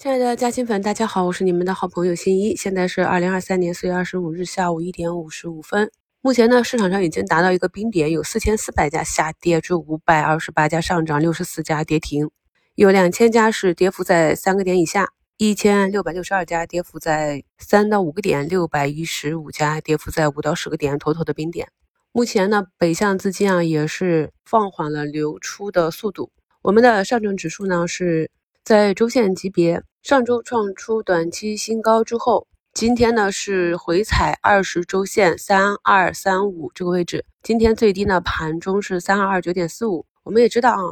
亲爱的嘉兴粉，大家好，我是你们的好朋友新一。现在是二零二三年四月二十五日下午一点五十五分。目前呢，市场上已经达到一个冰点，有四千四百家下跌，至五百二十八家上涨，六十四家跌停，有两千家是跌幅在三个点以下，一千六百六十二家跌幅在三到五个点，六百一十五家跌幅在五到十个点，妥妥的冰点。目前呢，北向资金啊也是放缓了流出的速度。我们的上证指数呢是。在周线级别上周创出短期新高之后，今天呢是回踩二十周线三二三五这个位置。今天最低呢盘中是三二二九点四五。我们也知道啊，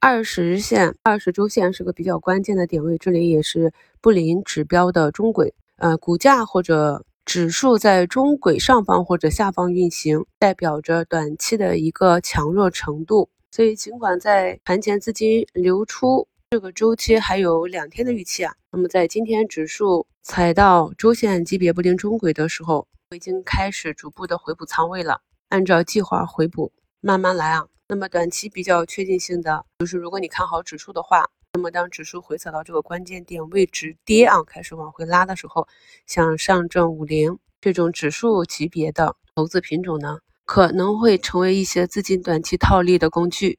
二十线、二十周线是个比较关键的点位，这里也是布林指标的中轨。呃，股价或者指数在中轨上方或者下方运行，代表着短期的一个强弱程度。所以，尽管在盘前资金流出。这个周期还有两天的预期啊，那么在今天指数踩到周线级别布林中轨的时候，我已经开始逐步的回补仓位了，按照计划回补，慢慢来啊。那么短期比较确定性的就是，如果你看好指数的话，那么当指数回踩到这个关键点位止跌啊，开始往回拉的时候，像上证五零这种指数级别的投资品种呢，可能会成为一些资金短期套利的工具。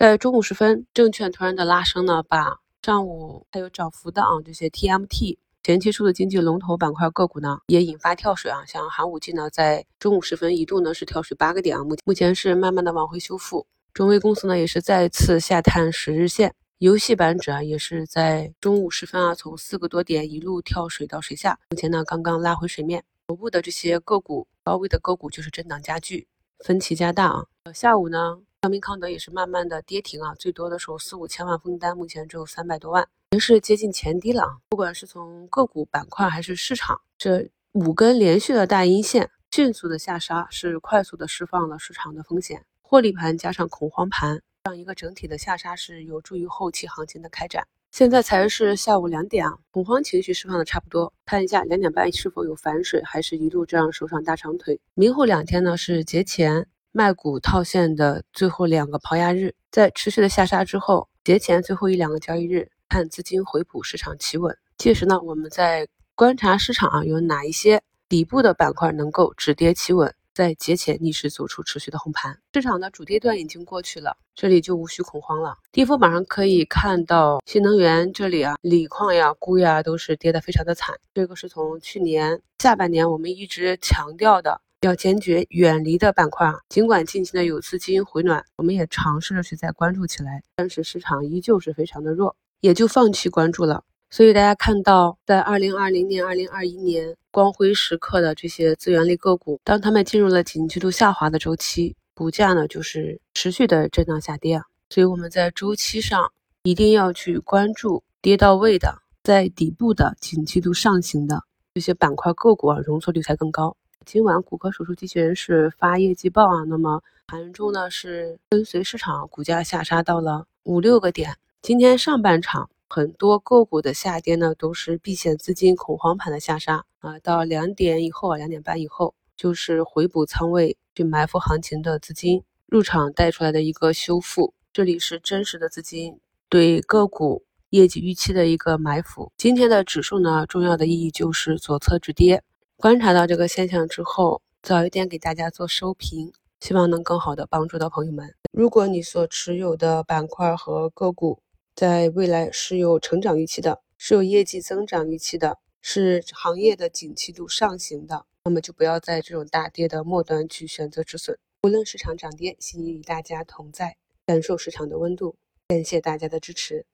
在中午时分，证券突然的拉升呢，把上午还有涨幅的啊这些 TMT 前期数字经济龙头板块个股呢，也引发跳水啊。像寒武纪呢，在中午时分一度呢是跳水八个点啊，目目前是慢慢的往回修复。中微公司呢也是再次下探十日线，游戏板指啊也是在中午时分啊从四个多点一路跳水到水下，目前呢刚刚拉回水面。头部的这些个股，高位的个股就是震荡加剧，分歧加大啊。下午呢。药明康德也是慢慢的跌停啊，最多的时候四五千万封单，目前只有三百多万，也是接近前低了啊。不管是从个股板块还是市场，这五根连续的大阴线迅速的下杀，是快速的释放了市场的风险，获利盘加上恐慌盘，这样一个整体的下杀是有助于后期行情的开展。现在才是下午两点啊，恐慌情绪释放的差不多，看一下两点半是否有反水，还是一路这样收上大长腿。明后两天呢是节前。卖股套现的最后两个抛压日，在持续的下杀之后，节前最后一两个交易日，看资金回补，市场企稳。届时呢，我们在观察市场啊，有哪一些底部的板块能够止跌企稳，在节前逆势走出持续的红盘。市场的主跌段已经过去了，这里就无需恐慌了。跌幅榜上可以看到，新能源这里啊，锂矿呀、钴呀，都是跌得非常的惨。这个是从去年下半年我们一直强调的。要坚决远离的板块啊，尽管近期呢有资金回暖，我们也尝试着去再关注起来，但是市场依旧是非常的弱，也就放弃关注了。所以大家看到，在二零二零年、二零二一年光辉时刻的这些资源类个股，当他们进入了景气度下滑的周期，股价呢就是持续的震荡下跌啊。所以我们在周期上一定要去关注跌到位的，在底部的景气度上行的这些板块个股啊，容错率才更高。今晚骨科手术机器人是发业绩报啊，那么盘中呢是跟随市场，股价下杀到了五六个点。今天上半场很多个股的下跌呢，都是避险资金恐慌盘的下杀啊，到两点以后啊，两点半以后就是回补仓位去埋伏行情的资金入场带出来的一个修复。这里是真实的资金对个股业绩预期的一个埋伏。今天的指数呢，重要的意义就是左侧止跌。观察到这个现象之后，早一点给大家做收评，希望能更好的帮助到朋友们。如果你所持有的板块和个股在未来是有成长预期的，是有业绩增长预期的，是行业的景气度上行的，那么就不要在这种大跌的末端去选择止损。无论市场涨跌，心意与大家同在，感受市场的温度。感谢大家的支持。